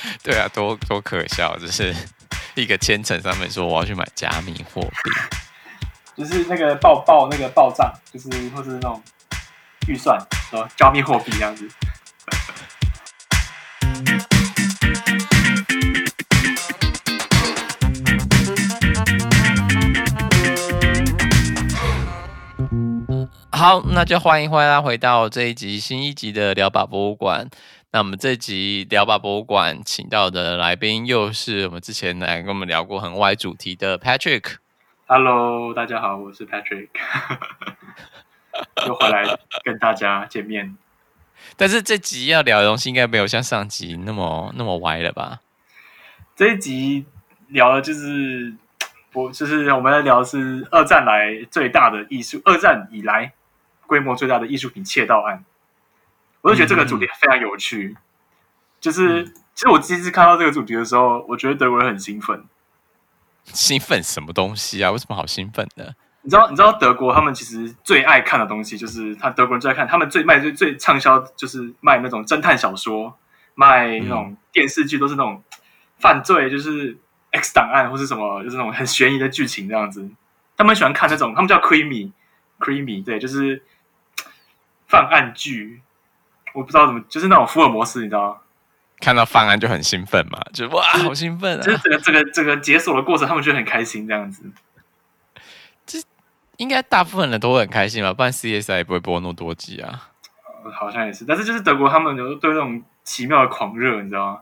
对啊，多多可笑，就是一个千层上面说我要去买加密货币，就是那个报报那个报账，就是或是那种预算，说加密货币这样子。好，那就欢迎欢迎大家回到这一集新一集的聊吧博物馆。那我们这集聊吧博物馆请到的来宾又是我们之前来跟我们聊过很歪主题的 Patrick。Hello，大家好，我是 Patrick，又回来跟大家见面。但是这集要聊的东西应该没有像上集那么那么歪了吧？这一集聊的就是不就是我们在聊的是二战来最大的艺术，二战以来。规模最大的艺术品窃盗案，我就觉得这个主题非常有趣。嗯、就是其实我第一次看到这个主题的时候，我觉得德国人很兴奋。兴奋什么东西啊？为什么好兴奋呢？你知道？你知道德国他们其实最爱看的东西，就是他德国人最爱看，他们最卖最最畅销，就是卖那种侦探小说，卖那种电视剧，都是那种犯罪，就是 X 档案或是什么，就是那种很悬疑的剧情这样子。他们喜欢看那种，他们叫 Creamy，Creamy，对，就是。犯案剧，我不知道怎么，就是那种福尔摩斯，你知道吗？看到方案就很兴奋嘛，就哇，好兴奋啊！就是这个这个这个解锁的过程，他们觉得很开心，这样子。这应该大部分人都会很开心吧？不然 CSI 也不会播那么多集啊。好像也是，但是就是德国，他们有对那种奇妙的狂热，你知道吗？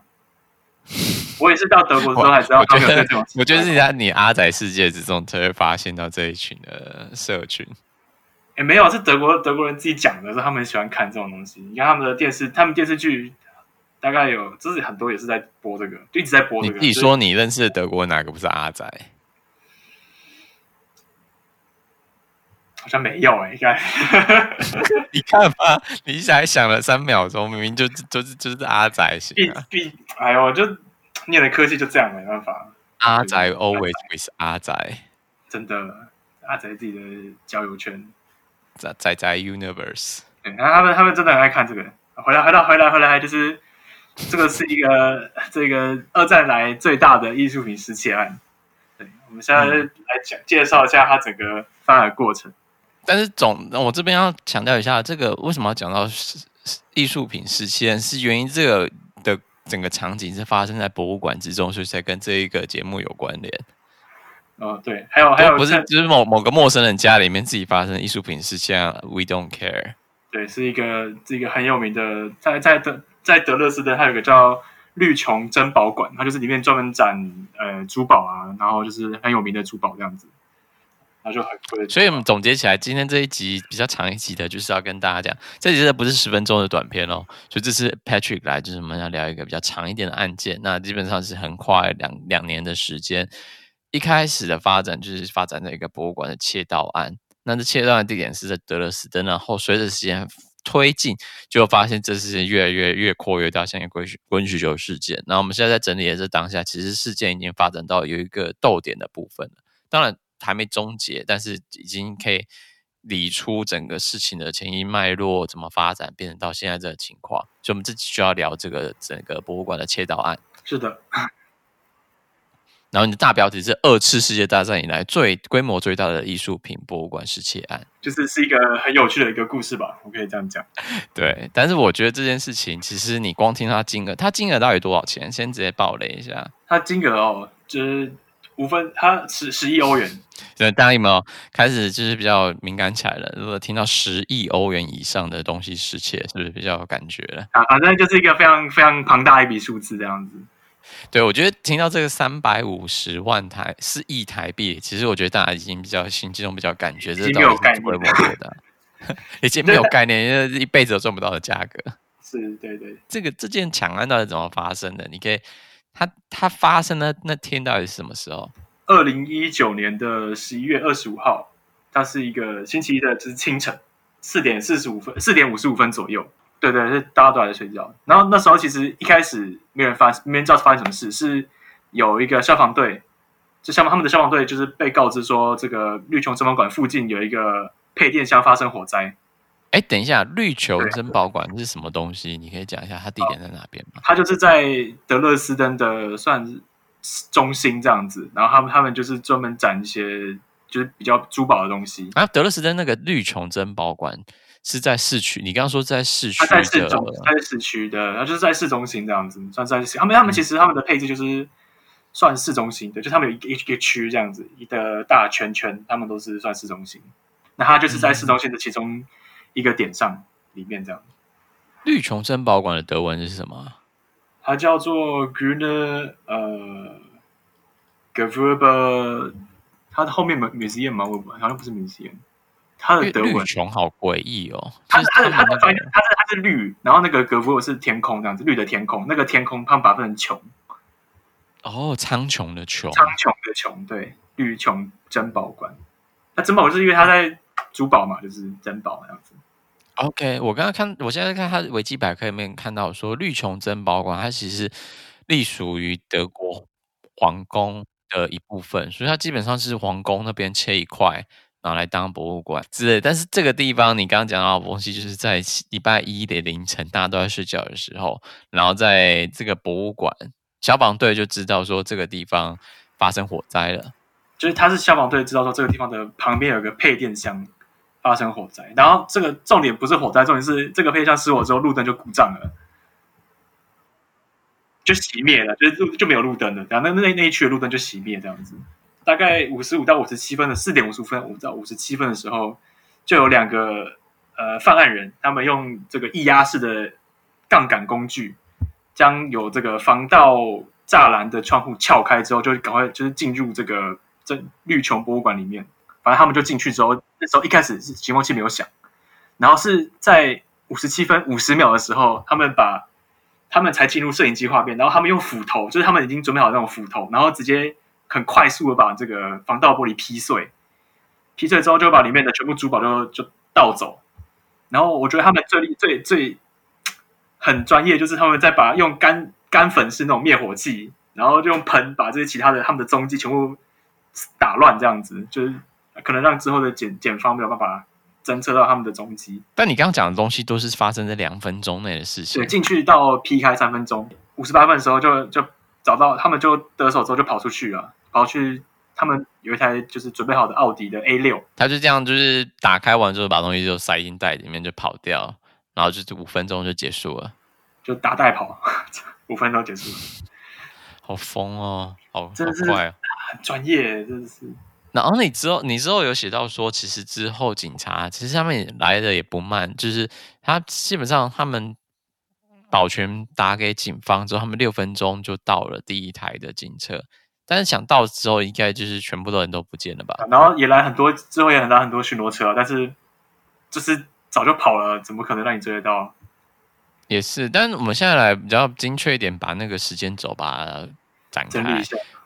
我也是到德国之后才知道他们有这种。我觉得是在你阿仔世界之中才会发现到这一群的社群。也、欸、没有，是德国德国人自己讲的，说他们喜欢看这种东西。你看他们的电视，他们电视剧大概有，就是很多也是在播这个，就一直在播这个。你说你认识的德国哪个不是阿宅？好像没有哎、欸，应该。你看吧，你才想了三秒钟，明明就就是就是阿宅型啊。必必，哎呦，就念的科技就这样，没办法。阿宅 always with 阿宅，真的阿宅自己的交友圈。在在在 Universe，对，然后他们他们真的很爱看这个。回来回来回来回来，就是这个是一个这个二战来最大的艺术品失窃案。对，我们现在来讲、嗯、介绍一下它整个发展过程。但是总我这边要强调一下，这个为什么要讲到艺术品失窃案，是原因这个的整个场景是发生在博物馆之中，所以才跟这一个节目有关联。哦，对，还有还有，不是就是某某个陌生人家里面自己发生的艺术品是像 We don't care。对，是一个是一个很有名的，在在德在德勒斯登，它有个叫绿琼珍宝馆，它就是里面专门展呃珠宝啊，然后就是很有名的珠宝这样子，那就很贵。所以我们总结起来，今天这一集比较长一集的，就是要跟大家讲，这集的不是十分钟的短片哦，所以这是 Patrick 来，就是我们要聊一个比较长一点的案件，那基本上是横跨两两年的时间。一开始的发展就是发展在一个博物馆的窃盗案，那这窃盗的地点是在德勒斯登，然后随着时间推进，就发现这事情越来越越扩越大，像一个滚滚雪球事件。那我们现在在整理的这当下，其实事件已经发展到有一个逗点的部分了，当然还没终结，但是已经可以理出整个事情的前因脉络怎么发展，变成到现在这个情况。所以，我们这期就要聊这个整个博物馆的窃盗案。是的。然后你的大标题是二次世界大战以来最规模最大的艺术品博物馆失窃案，就是是一个很有趣的一个故事吧，我可以这样讲。对，但是我觉得这件事情其实你光听它金额，它金额到底多少钱？先直接爆雷一下。它金额哦，就是五分，它十十亿欧元。对，大家有没有开始就是比较敏感起来了？如果听到十亿欧元以上的东西失窃，是不是比较有感觉了？啊，反正就是一个非常非常庞大一笔数字这样子。对，我觉得听到这个三百五十万台是亿台币，其实我觉得大家已经比较心中比较感觉，这到底是规模多大？已经没有概念，因为一辈子都赚不到的价格。是，对对。这个这件抢案到底怎么发生的？你可以，它它发生的那天到底是什么时候？二零一九年的十一月二十五号，它是一个星期一的，就是清晨四点四十五分，四点五十五分左右。对对，是大家都还在睡觉。然后那时候其实一开始没人发，没人知道发生什么事。是有一个消防队，就消防他们的消防队就是被告知说，这个绿琼珍宝馆附近有一个配电箱发生火灾。哎，等一下，绿琼珍宝馆是什么东西？你可以讲一下它地点在哪边吗？它就是在德勒斯登的算是中心这样子，然后他们他们就是专门展一些就是比较珠宝的东西。啊，德勒斯登那个绿琼珍宝馆是在市区，你刚刚说在市区，它在市中，在市区的，然后就是在市中心这样子，算在市他们他们其实他们的配置就是算市中心的，嗯、就他们有一个一个区这样子一个大圈圈，他们都是算市中心。那它就是在市中心的其中。嗯一个点上里面这样，绿琼珍宝馆的德文是什么？它叫做 Grüne 呃 Gewölbe 它的后面 museum 吗？我好像不是 museum。它的德文绿琼好诡异哦，它它的它的翻译它是它是绿，然后那个 Gewölbe 是天空这样子，绿的天空，那个天空他们把它分成琼。哦，苍穹的穹，苍穹的穹，对，绿琼珍宝馆。那珍宝是因为它在珠宝嘛，就是珍宝这样子。OK，我刚刚看，我现在看它维基百科里面看到说，绿琼珍宝馆它其实隶属于德国皇宫的一部分，所以它基本上是皇宫那边切一块，拿来当博物馆之类。但是这个地方你刚刚讲到的东西，就是在礼拜一的凌晨，大家都在睡觉的时候，然后在这个博物馆，消防队就知道说这个地方发生火灾了，就是他是消防队知道说这个地方的旁边有个配电箱。发生火灾，然后这个重点不是火灾，重点是这个配电箱失火之后，路灯就故障了，就熄灭了，就是路就没有路灯了。然后那那那一区的路灯就熄灭，这样子。大概五十五到五十七分的四点五十五分，五到五十七分的时候，就有两个呃犯案人，他们用这个液压式的杠杆工具，将有这个防盗栅栏的窗户撬开之后，就赶快就是进入这个这绿琼博物馆里面。反正他们就进去之后，那时候一开始是警报器没有响，然后是在五十七分五十秒的时候，他们把他们才进入摄影机画面，然后他们用斧头，就是他们已经准备好那种斧头，然后直接很快速的把这个防盗玻璃劈碎，劈碎之后就把里面的全部珠宝就就盗走。然后我觉得他们最最最很专业，就是他们在把用干干粉是那种灭火器，然后就用喷把这些其他的他们的踪迹全部打乱，这样子就是。可能让之后的检检方没有办法侦测到他们的踪迹。但你刚刚讲的东西都是发生在两分钟内的事情。对，进去到劈开三分钟，五十八分的时候就就找到他们，就得手之后就跑出去了，跑去他们有一台就是准备好的奥迪的 A 六，他就这样就是打开完之后把东西就塞进袋里面就跑掉，然后就五分钟就结束了，就打带跑，五分钟结束。了，好疯哦，好，真的是好快哦，很专业，真的是。然后你之后，你之后有写到说，其实之后警察其实他们也来的也不慢，就是他基本上他们保全打给警方之后，他们六分钟就到了第一台的警车，但是想到之后，应该就是全部的人都不见了吧？然后也来很多，之后也来很多巡逻车，但是就是早就跑了，怎么可能让你追得到？也是，但是我们现在来比较精确一点，把那个时间轴把它展开。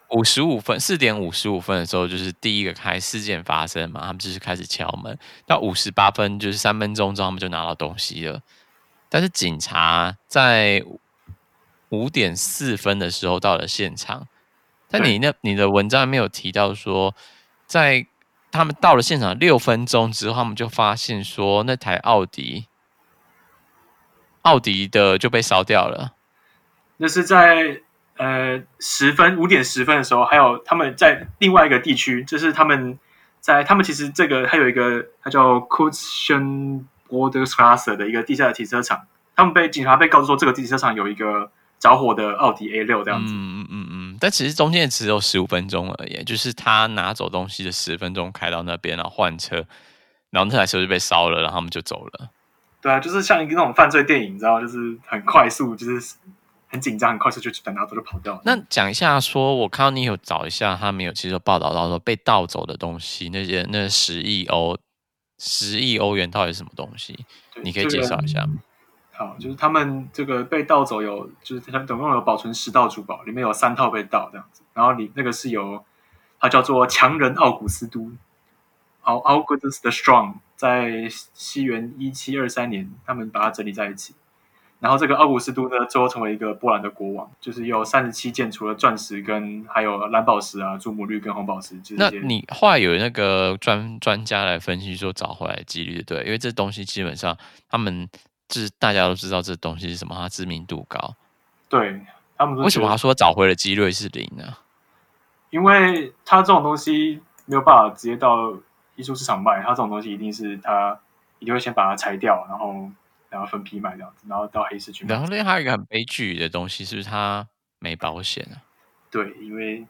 五十五分，四点五十五分的时候，就是第一个开事件发生嘛，他们就是开始敲门。到五十八分，就是三分钟之后，他们就拿到东西了。但是警察在五点四分的时候到了现场。但你那你的文章没有提到说，在他们到了现场六分钟之后，他们就发现说那台奥迪，奥迪的就被烧掉了。那是在。呃，十分五点十分的时候，还有他们在另外一个地区，就是他们在他们其实这个还有一个，它叫 Kutschenbroderstraße 的一个地下的停车场，他们被警察被告知说，这个停车场有一个着火的奥迪 A 六这样子。嗯嗯嗯嗯，但其实中间只有十五分钟而已，就是他拿走东西的十分钟，开到那边然后换车，然后那台车就被烧了，然后他们就走了。对啊，就是像一个那种犯罪电影，你知道，就是很快速，就是。很紧张，很快速就等拿走就跑掉了。那讲一下说，说我看到你有找一下，他们有其实有报道到说被盗走的东西，那些那十亿欧十亿欧元到底是什么东西？你可以介绍一下吗？好，就是他们这个被盗走有，就是他们总共有保存十套珠宝，里面有三套被盗这样子。然后你那个是由他叫做强人奥古斯都奥 Augustus the Strong，在西元一七二三年，他们把它整理在一起。然后这个奥古斯都呢，最后成为一个波兰的国王，就是有三十七件，除了钻石跟还有蓝宝石啊、祖母绿跟红宝石。就是、那你后来有那个专专家来分析说找回来的几率对，因为这东西基本上他们就是大家都知道这东西是什么，它知名度高。对他们为什么他说找回的几率是零呢？因为他这种东西没有办法直接到艺术市场卖，他这种东西一定是他一定会先把它拆掉，然后。然后分批卖这样子，然后到黑市去卖。然后另外还有一个很悲剧的东西，是不是它没保险啊？对，因为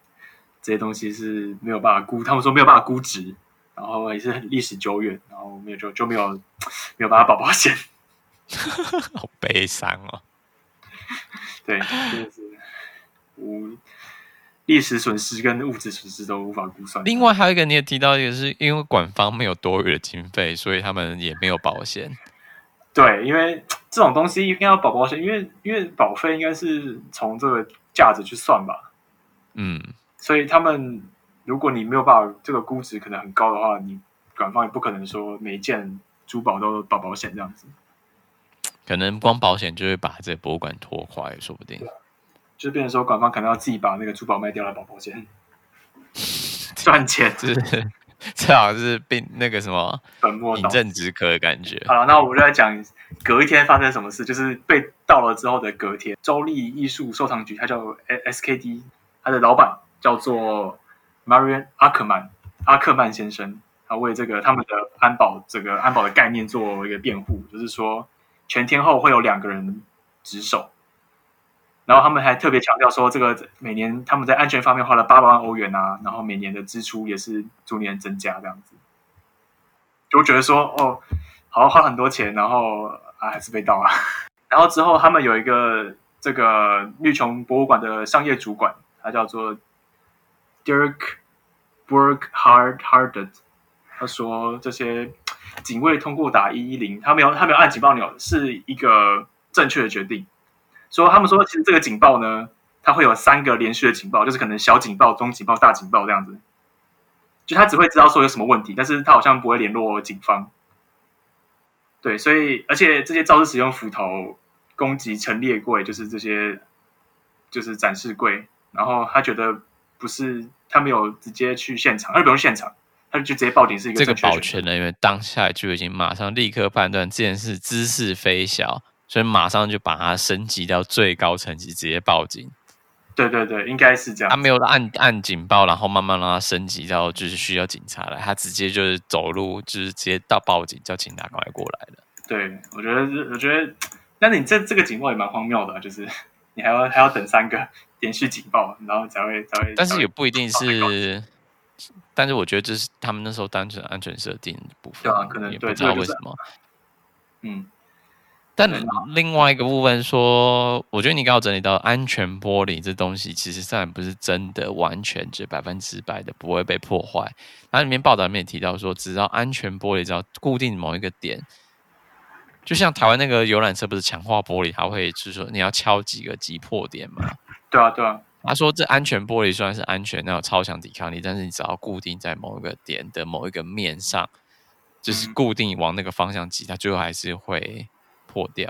这些东西是没有办法估，他们说没有办法估值，然后也是很历史久远，然后没有就就没有没有办法保保险，好悲伤哦。对，就是无历史损失跟物质损失都无法估算。另外还有一个你也提到一个，是因为馆方没有多余的经费，所以他们也没有保险。对，因为这种东西应该要保保险，因为因为保费应该是从这个价值去算吧。嗯，所以他们如果你没有办法这个估值可能很高的话，你管方也不可能说每一件珠宝都保保险这样子。可能光保险就会把这个博物馆拖垮，说不定。就变成说馆方可能要自己把那个珠宝卖掉来保保险，赚钱。是。这好像是被那个什么本末饮鸩止渴的感觉。好了，那我们就来讲隔一天发生什么事，就是被盗了之后的隔天，周立艺术收藏局，它叫 SKD，它的老板叫做 Marian Ackerman，阿克曼先生，他为这个他们的安保这个安保的概念做一个辩护，就是说全天候会有两个人值守。然后他们还特别强调说，这个每年他们在安全方面花了八百万欧元啊，然后每年的支出也是逐年增加这样子，就觉得说哦，好花很多钱，然后啊还是被盗啊。然后之后他们有一个这个绿琼博物馆的商业主管，他叫做 Dirk Burkhard Hardet，他说这些警卫通过打一一零，他没有他没有按警报钮，是一个正确的决定。说他们说，其实这个警报呢，它会有三个连续的警报，就是可能小警报、中警报、大警报这样子。就他只会知道说有什么问题，但是他好像不会联络警方。对，所以而且这些肇事使用斧头攻击陈列柜，就是这些就是展示柜，然后他觉得不是他没有直接去现场，他就不用现场，他就直接报警是一个。这个保全人员当下就已经马上立刻判断这件事兹事非小。所以马上就把它升级到最高层级，直接报警。对对对，应该是这样。他没有按按警报，然后慢慢让它升级到就是需要警察来，他直接就是走路，就是直接到报警，叫警察赶快过来了。对，我觉得，我觉得，那你这这个警报也蛮荒谬的，就是 你还要还要等三个连续警报，然后才会才会。但是也不一定是，但是我觉得这是他们那时候单纯安全设定的部分，对啊，可能也不知道为什么。嗯。但另外一个部分说，我觉得你刚好整理到安全玻璃这东西，其实虽然不是真的完全就百分之百的不会被破坏。它里面报道里面也提到说，只要安全玻璃只要固定某一个点，就像台湾那个游览车不是强化玻璃，它会就是说你要敲几个击破点嘛？对啊，对啊。他说这安全玻璃虽然是安全，那有超强抵抗力，但是你只要固定在某一个点的某一个面上，就是固定往那个方向挤，它最后还是会。破掉，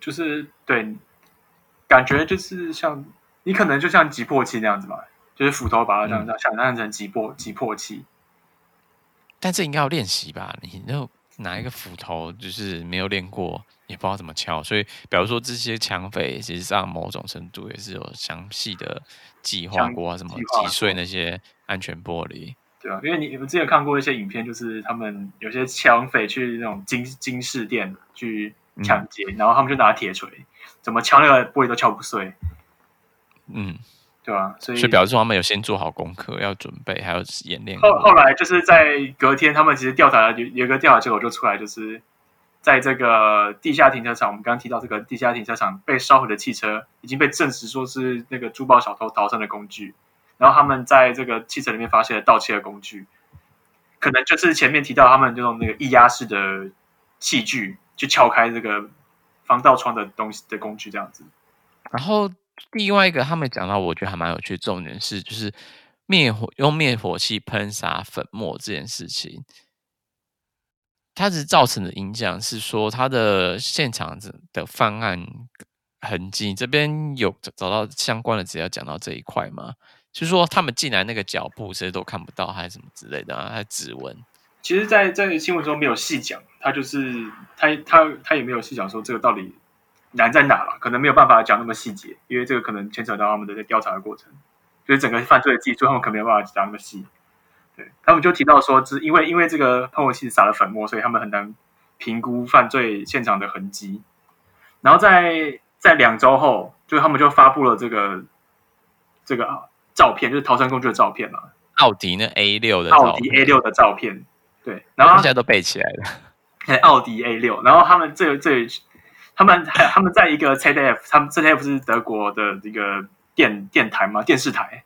就是对，感觉就是像你可能就像击破器那样子吧，就是斧头把它这样这样想象成击破击破器。但这应该要练习吧？你那拿一个斧头，就是没有练过，也不知道怎么敲。所以，比如说这些抢匪，其实上某种程度也是有详细的计划过，什么击碎那些安全玻璃。对啊，因为你你们之前看过一些影片，就是他们有些抢匪去那种金金饰店去抢劫，嗯、然后他们就拿铁锤，怎么敲那个玻璃都敲不碎。嗯，对啊？所以所以表示说他们有先做好功课，要准备，还有演练。后后来就是在隔天，他们其实调查有有个调查结果就出来，就是在这个地下停车场，我们刚刚提到这个地下停车场被烧毁的汽车，已经被证实说是那个珠宝小偷逃生的工具。然后他们在这个汽车里面发现了盗窃的工具，可能就是前面提到他们就用那个液压式的器具去撬开这个防盗窗的东西的工具这样子。然后另外一个他们讲到，我觉得还蛮有趣的重点是，就是灭火用灭火器喷洒粉末这件事情。它是造成的影响是说，它的现场的犯案痕迹这边有找到相关的资料讲到这一块吗？就是说他们进来那个脚步谁都看不到，还是什么之类的啊？还是指纹？其实在，在在新闻中没有细讲，他就是他他他也没有细讲说这个到底难在哪了，可能没有办法讲那么细节，因为这个可能牵扯到他们的调查的过程，就是整个犯罪的技术，他们可能没有办法讲那么细。对，他们就提到说，是因为因为这个喷火器撒了粉末，所以他们很难评估犯罪现场的痕迹。然后在在两周后，就他们就发布了这个这个照片，就是逃生工具的照片嘛。奥迪那 A 六的奥迪 A 六的照片，对，然后现在都背起来了。奥迪 A 六，然后他们这这他们还他们在一个 ZDF，他们 ZDF 是德国的一个电电台嘛，电视台。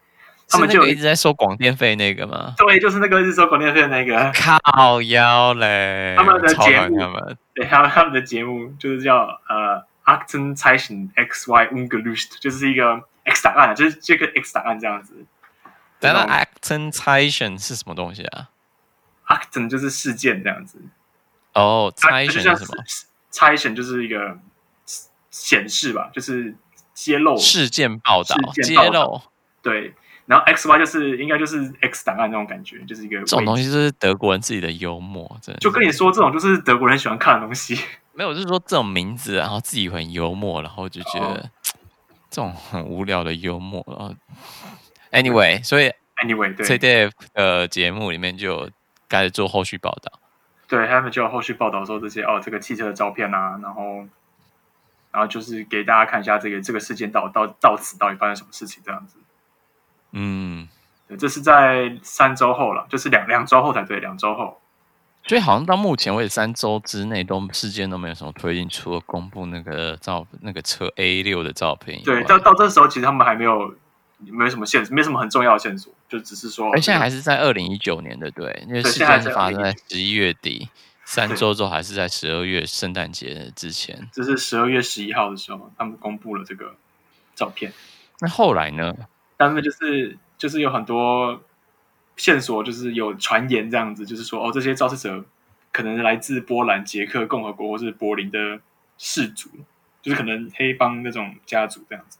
他们就一直在收广电费那个吗？对，就是那个一直收广电费的那个。靠腰嘞！他们的节目，他们对，他们他们的节目就是叫呃 a c t e n Zeichen X Y Ungelöst，就是一个 X 档案，就是这个 X 档案这样子。但是 Aktenzeichen 是什么东西啊 a c t e n 就是事件这样子。哦，Zeichen 是什么？Zeichen 就是一个显示吧，就是揭露事件报道，揭露对。然后 X Y 就是应该就是 X 档案那种感觉，就是一个这种东西，就是德国人自己的幽默，真的。就跟你说，这种就是德国人喜欢看的东西。没有，就是说这种名字，然后自己很幽默，然后就觉得、哦、这种很无聊的幽默。然后，anyway，所以 anyway，对，ZDF 的节目里面就开始做后续报道。对，他们就有后续报道说这些哦，这个汽车的照片啊，然后，然后就是给大家看一下这个这个事件到到到此到底发生什么事情这样子。嗯，对这是在三周后了，就是两两周后才对，两周后。所以好像到目前为止，三周之内都事件都没有什么推进，除了公布那个照那个车 A 六的照片。对，到到这时候，其实他们还没有没有什么线索，没什么很重要的线索，就只是说。而现在还是在二零一九年的，对，因为事件是发生在十一月底，三周之后还是在十二月圣诞节之前。这是十二月十一号的时候，他们公布了这个照片。那后来呢？他们就是就是有很多线索，就是有传言这样子，就是说哦，这些肇事者可能来自波兰、捷克共和国或是柏林的氏族，就是可能黑帮那种家族这样子。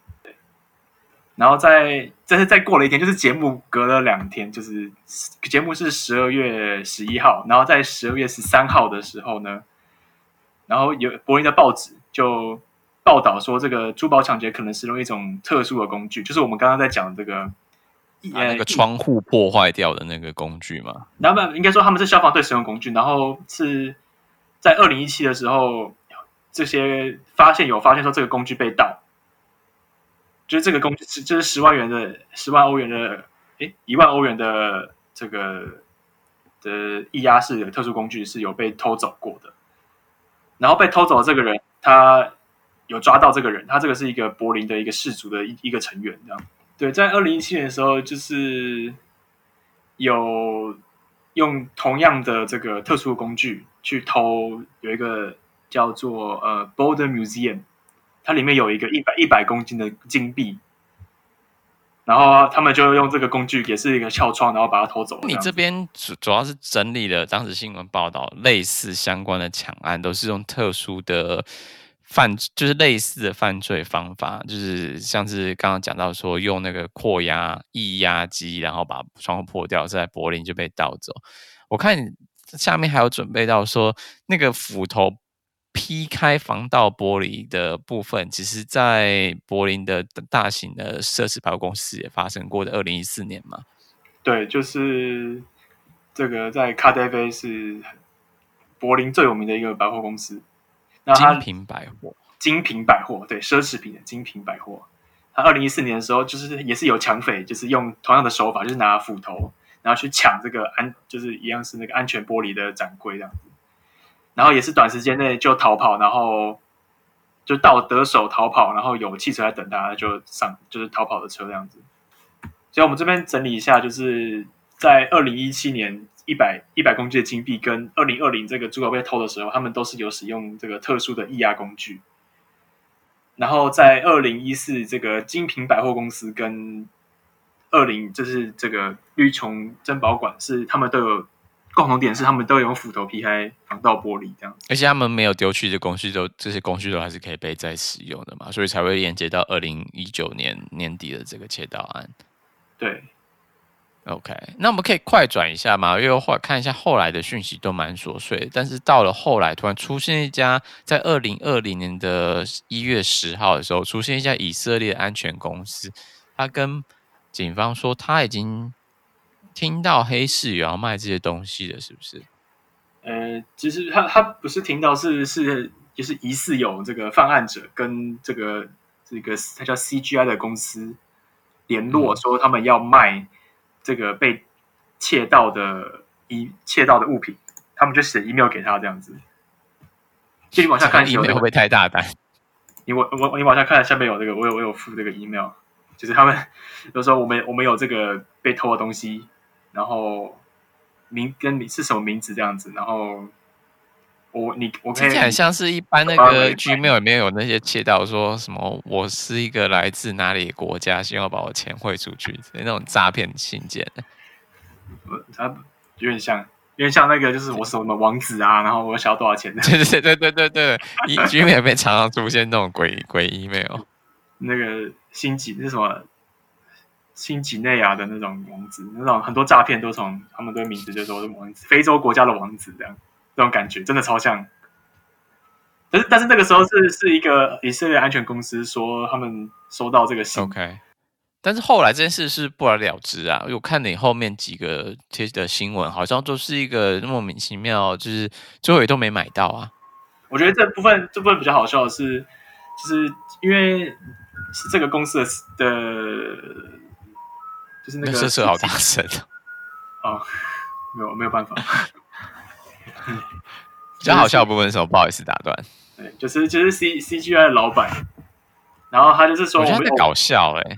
对。然后在这是再过了一天，就是节目隔了两天，就是节目是十二月十一号，然后在十二月十三号的时候呢，然后有柏林的报纸就。报道说，这个珠宝抢劫可能使用一种特殊的工具，就是我们刚刚在讲这个，啊、那个窗户破坏掉的那个工具嘛。然后应该说他们是消防队使用工具，然后是在二零一七的时候，这些发现有发现说这个工具被盗，就是这个工具是就是十万元的十万欧元的，诶，一万欧元的这个的液压式的特殊工具是有被偷走过的，然后被偷走的这个人他。有抓到这个人，他这个是一个柏林的一个氏族的一一个成员，这样。对，在二零一七年的时候，就是有用同样的这个特殊工具去偷，有一个叫做呃 Bode Museum，它里面有一个一百一百公斤的金币，然后他们就用这个工具，也是一个撬窗，然后把它偷走。你这边主主要是整理了当时新闻报道类似相关的抢案，都是用特殊的。犯就是类似的犯罪方法，就是像是刚刚讲到说用那个扩压液压机，然后把窗户破掉，在柏林就被盗走。我看下面还有准备到说那个斧头劈开防盗玻璃的部分，其实在柏林的大型的奢侈百货公司也发生过的，二零一四年嘛。对，就是这个在 KaDeWe 是柏林最有名的一个百货公司。精品百货，精品百货，对，奢侈品的精品百货。他二零一四年的时候，就是也是有抢匪，就是用同样的手法，就是拿斧头，然后去抢这个安，就是一样是那个安全玻璃的展柜这样子。然后也是短时间内就逃跑，然后就到得手逃跑，然后有汽车在等他，就上就是逃跑的车这样子。所以我们这边整理一下，就是在二零一七年。一百一百公斤的金币跟二零二零这个珠宝被偷的时候，他们都是有使用这个特殊的液压工具。然后在二零一四这个精品百货公司跟二零就是这个绿琼珍宝馆是他们都有共同点是他们都有用斧头劈开防盗玻璃，这样。而且他们没有丢弃的工序，都这些工序都还是可以被再使用的嘛，所以才会连接到二零一九年年底的这个窃盗案。对。OK，那我们可以快转一下嘛，因为后来看一下后来的讯息都蛮琐碎，但是到了后来突然出现一家在二零二零年的一月十号的时候，出现一家以色列安全公司，他跟警方说他已经听到黑市有要卖这些东西的，是不是？呃，其实他他不是听到，是是就是疑似有这个犯案者跟这个这个他叫 CGI 的公司联络，说他们要卖。这个被窃盗的一窃盗的物品，他们就写 email 给他这样子。继续往下看，email 会不会太大胆？你我我你往下看，下面有这个，我有我有附这个 email，就是他们 就说我们我们有这个被偷的东西，然后名跟你是什么名字这样子，然后。我你我听起来很像是一般那个 Gmail 里面有那些窃盗说什么，我是一个来自哪里国家，希望把我钱汇出去，那种诈骗信件。它有点像，有点像那个，就是我什么王子啊，然后我想要多少钱的。对对对对对对，Gmail 里面常常出现那种鬼鬼 email。那个新几是什么？新几内亚的那种王子，那种很多诈骗都从他们的名字就说是王子，非洲国家的王子这样。这种感觉真的超像，但是但是那个时候是是一个以色列安全公司说他们收到这个信，OK，但是后来这件事是不了了之啊。我看你后面几个贴的新闻，好像都是一个莫名其妙，就是最后也都没买到啊。我觉得这部分这部分比较好笑的是，就是因为是这个公司的的，就是那个色色好大声哦，没有没有办法。比较好笑的部分是什么？不好意思打断。对，就是就是 C C G I 的老板，然后他就是说，我觉得在搞笑哎、欸，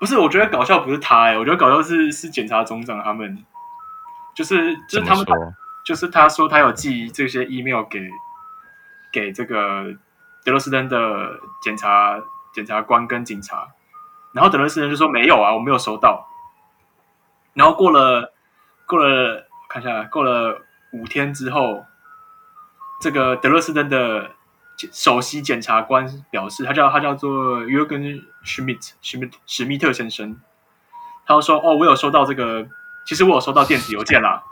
不是，我觉得搞笑不是他哎、欸，我觉得搞笑是是检察总长他们，就是就是他们，就是他说他有寄这些 email 给给这个德罗斯登的检察检察官跟警察，然后德勒斯登就说没有啊，我没有收到，然后过了过了，看一下过了。五天之后，这个德勒斯登的首席检察官表示，他叫他叫做约根史密特史密史密特先生，他就说：“哦，我有收到这个，其实我有收到电子邮件啦。”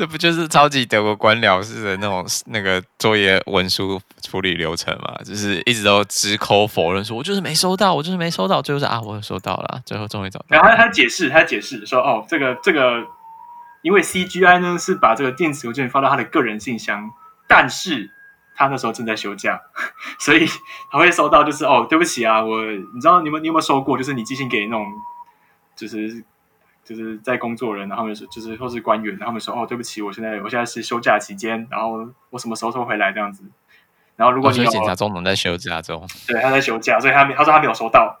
这不就是超级德国官僚式的那种那个作业文书处理流程嘛？就是一直都矢口否认说，我就是没收到，我就是没收到。最后是啊，我有收到了，最后终于找到。然后他他解释，他解释说：“哦，这个这个。”因为 CGI 呢是把这个电子邮件发到他的个人信箱，但是他那时候正在休假，所以他会收到就是哦，对不起啊，我你知道你们你有没有收过？就是你寄信给那种就是就是在工作人，然后他们说就是或是官员，然后他们说哦，对不起，我现在我现在是休假期间，然后我什么时候会回来这样子。然后如果你检察总统在休假中，对，他在休假，所以他他说他没有收到。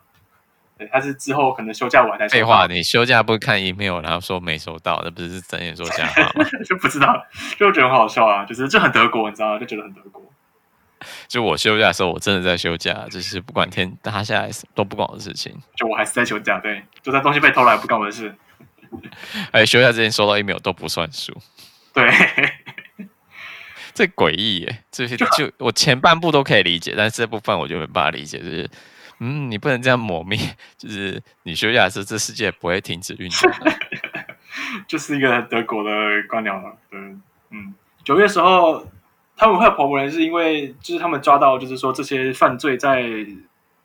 对，他是之后可能休假完才。废话，你休假不看 email，然后说没收到，那不是睁眼说瞎话吗？就不知道，就觉得很好笑啊，就是这很德国，你知道吗？就觉得很德国。就我休假的时候，我真的在休假，就是不管天塌下来都不管我的事情。就我还是在休假，对，就算东西被偷了也不关我的事。哎，休假之前收到 email 都不算数。对，这诡异耶，这些就，就我前半部都可以理解，但是这部分我就没办法理解，就是。嗯，你不能这样抹灭，就是你休假的时候，这世界不会停止运转。就是一个德国的官僚嘛，对，嗯，九月时候他们会有跑过来，是因为就是他们抓到，就是说这些犯罪在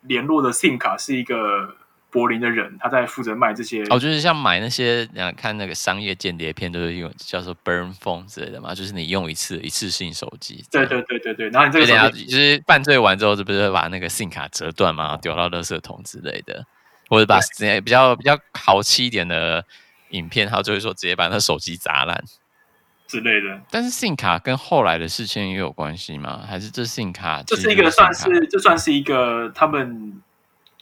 联络的 SIM 卡是一个。柏林的人，他在负责卖这些哦，就是像买那些，你看那个商业间谍片，都是用叫做 burn phone 之类的嘛，就是你用一次一次性手机。对对对对对，然后你这个时候就是犯罪完之后，是不是把那个 SIM 卡折断嘛，丢到垃圾桶之类的，或者把比较比较豪气一点的影片，他就会说直接把那手机砸烂之类的。但是 SIM 卡跟后来的事情也有关系吗？还是这 SIM 卡？这是一个算是，这算是一个他们。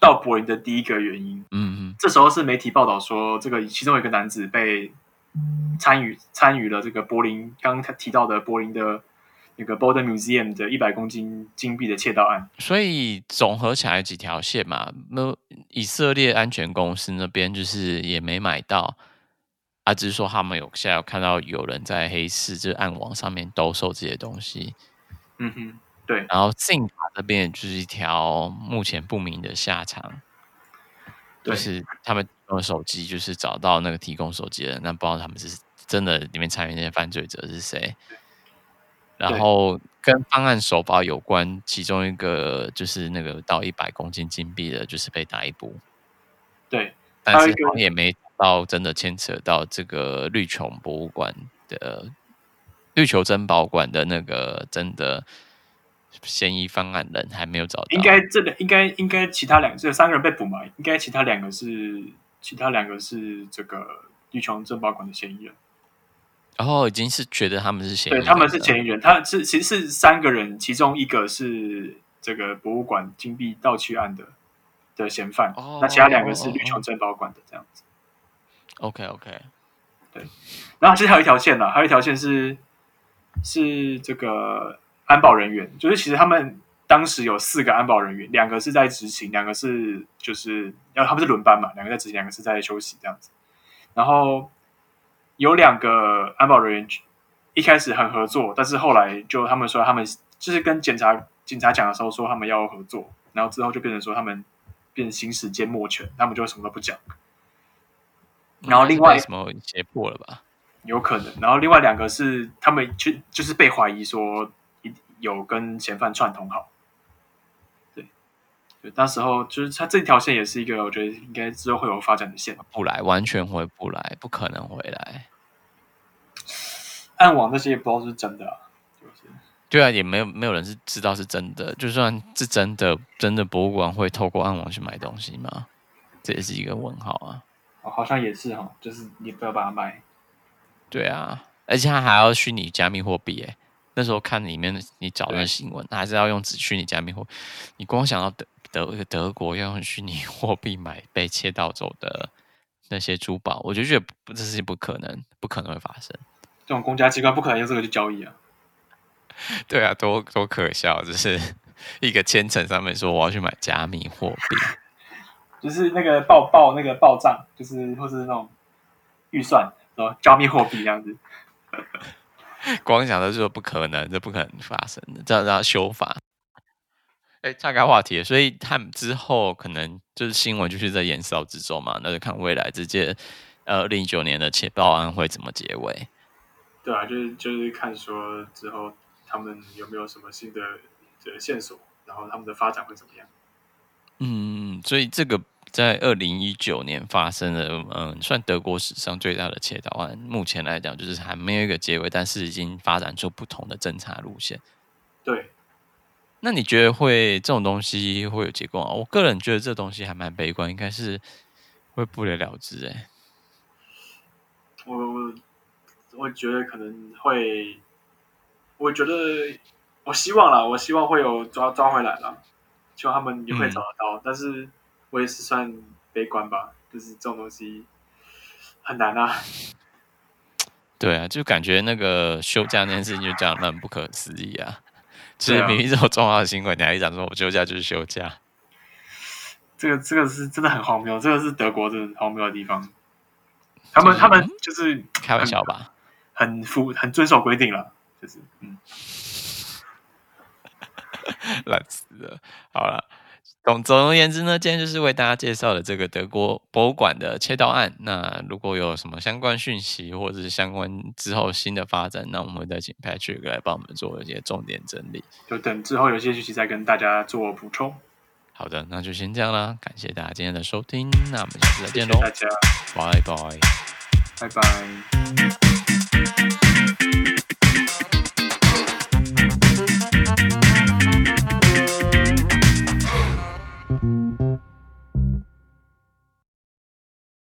到柏林的第一个原因，嗯嗯，这时候是媒体报道说，这个其中有一个男子被参与参与了这个柏林刚刚提到的柏林的那个 Bode Museum 的一百公斤金币的窃盗案。所以总合起来几条线嘛，那以色列安全公司那边就是也没买到，啊，只是说他们有现在有看到有人在黑市就是暗网上面兜售这些东西。嗯哼，对。然后 Zynga 这边就是一条目前不明的下场，就是他们用手机就是找到那个提供手机的人，那不知道他们是真的里面参与那些犯罪者是谁。然后跟方案首发有关，其中一个就是那个到一百公斤金币的，就是被逮捕。对，但是也没到真的牵扯到这个绿球博物馆的绿球珍宝馆的那个真的嫌疑犯案人还没有找到。应该这个应该应该其他两个这三个人被捕嘛？应该其他两个是其他两个是这个绿球珍宝馆的嫌疑人。然后已经是觉得他们是嫌疑人，对，他们是嫌疑人。他是其实是三个人，其中一个是这个博物馆金币盗窃案的的嫌犯，哦、那其他两个是绿球珍宝馆的这样子。OK OK，对。然后其实还有一条线呢，还有一条线是是这个安保人员，就是其实他们当时有四个安保人员，两个是在执勤，两个是就是要他们是轮班嘛，两个在执勤，两个是在休息这样子。然后。有两个安保人员一开始很合作，但是后来就他们说他们就是跟检察警察讲的时候说他们要合作，然后之后就变成说他们变成行使缄默权，他们就什么都不讲。然后另外什么胁迫了吧？有可能。然后另外两个是他们就就是被怀疑说有跟嫌犯串通好。对，对，那时候就是他这条线也是一个我觉得应该之后会有发展的线。不来，完全回不来，不可能回来。暗网那些也不知道是真的啊，就是对啊，也没有没有人是知道是真的。就算是真的，真的博物馆会透过暗网去买东西吗？这也是一个问号啊。哦，好像也是哈，就是你不要把它卖。对啊，而且它还要虚拟加密货币诶。那时候看里面你找那新闻，还是要用虚拟加密货币。你光想到德德德国要用虚拟货币买被窃盗走的那些珠宝，我就觉得不，这是不可能，不可能会发生。这种公家机关不可能用这个去交易啊！对啊，多多可笑！就是一个千层上面说我要去买加密货币，就是那个报报那个报账，就是或是那种预算，然后加密货币这样子。光想到就说不可能，这不可能发生的，这样让他修法。哎，岔开话题，所以他们之后可能就是新闻就是在延烧之中嘛，那就看未来这届呃二零一九年的窃报案会怎么结尾。对啊，就是就是看说之后他们有没有什么新的这个线索，然后他们的发展会怎么样？嗯，所以这个在二零一九年发生的，嗯，算德国史上最大的窃盗案。目前来讲，就是还没有一个结尾，但是已经发展出不同的侦查路线。对，那你觉得会这种东西会有结果吗？我个人觉得这东西还蛮悲观，应该是会不了了之。哎，我。我觉得可能会，我觉得我希望啦，我希望会有抓抓回来了，希望他们也会找得到。嗯、但是我也是算悲观吧，就是这种东西很难啊。对啊，就感觉那个休假那件事情就讲的很不可思议啊！其实明明这么重要的新闻，你还讲说我休假就是休假，这个这个是真的很荒谬，这个是德国真的很荒谬的地方。他们、就是、他们就是开玩笑吧。很服很遵守规定了，就是嗯，烂死了。好了，总总而言之呢，今天就是为大家介绍了这个德国博物馆的切刀案。那如果有什么相关讯息或者是相关之后新的发展，那我们会再请 Patrick 来帮我们做一些重点整理。就等之后有些讯息再跟大家做补充。好的，那就先这样啦，感谢大家今天的收听，那我们下次再见喽，大家，拜拜，拜拜。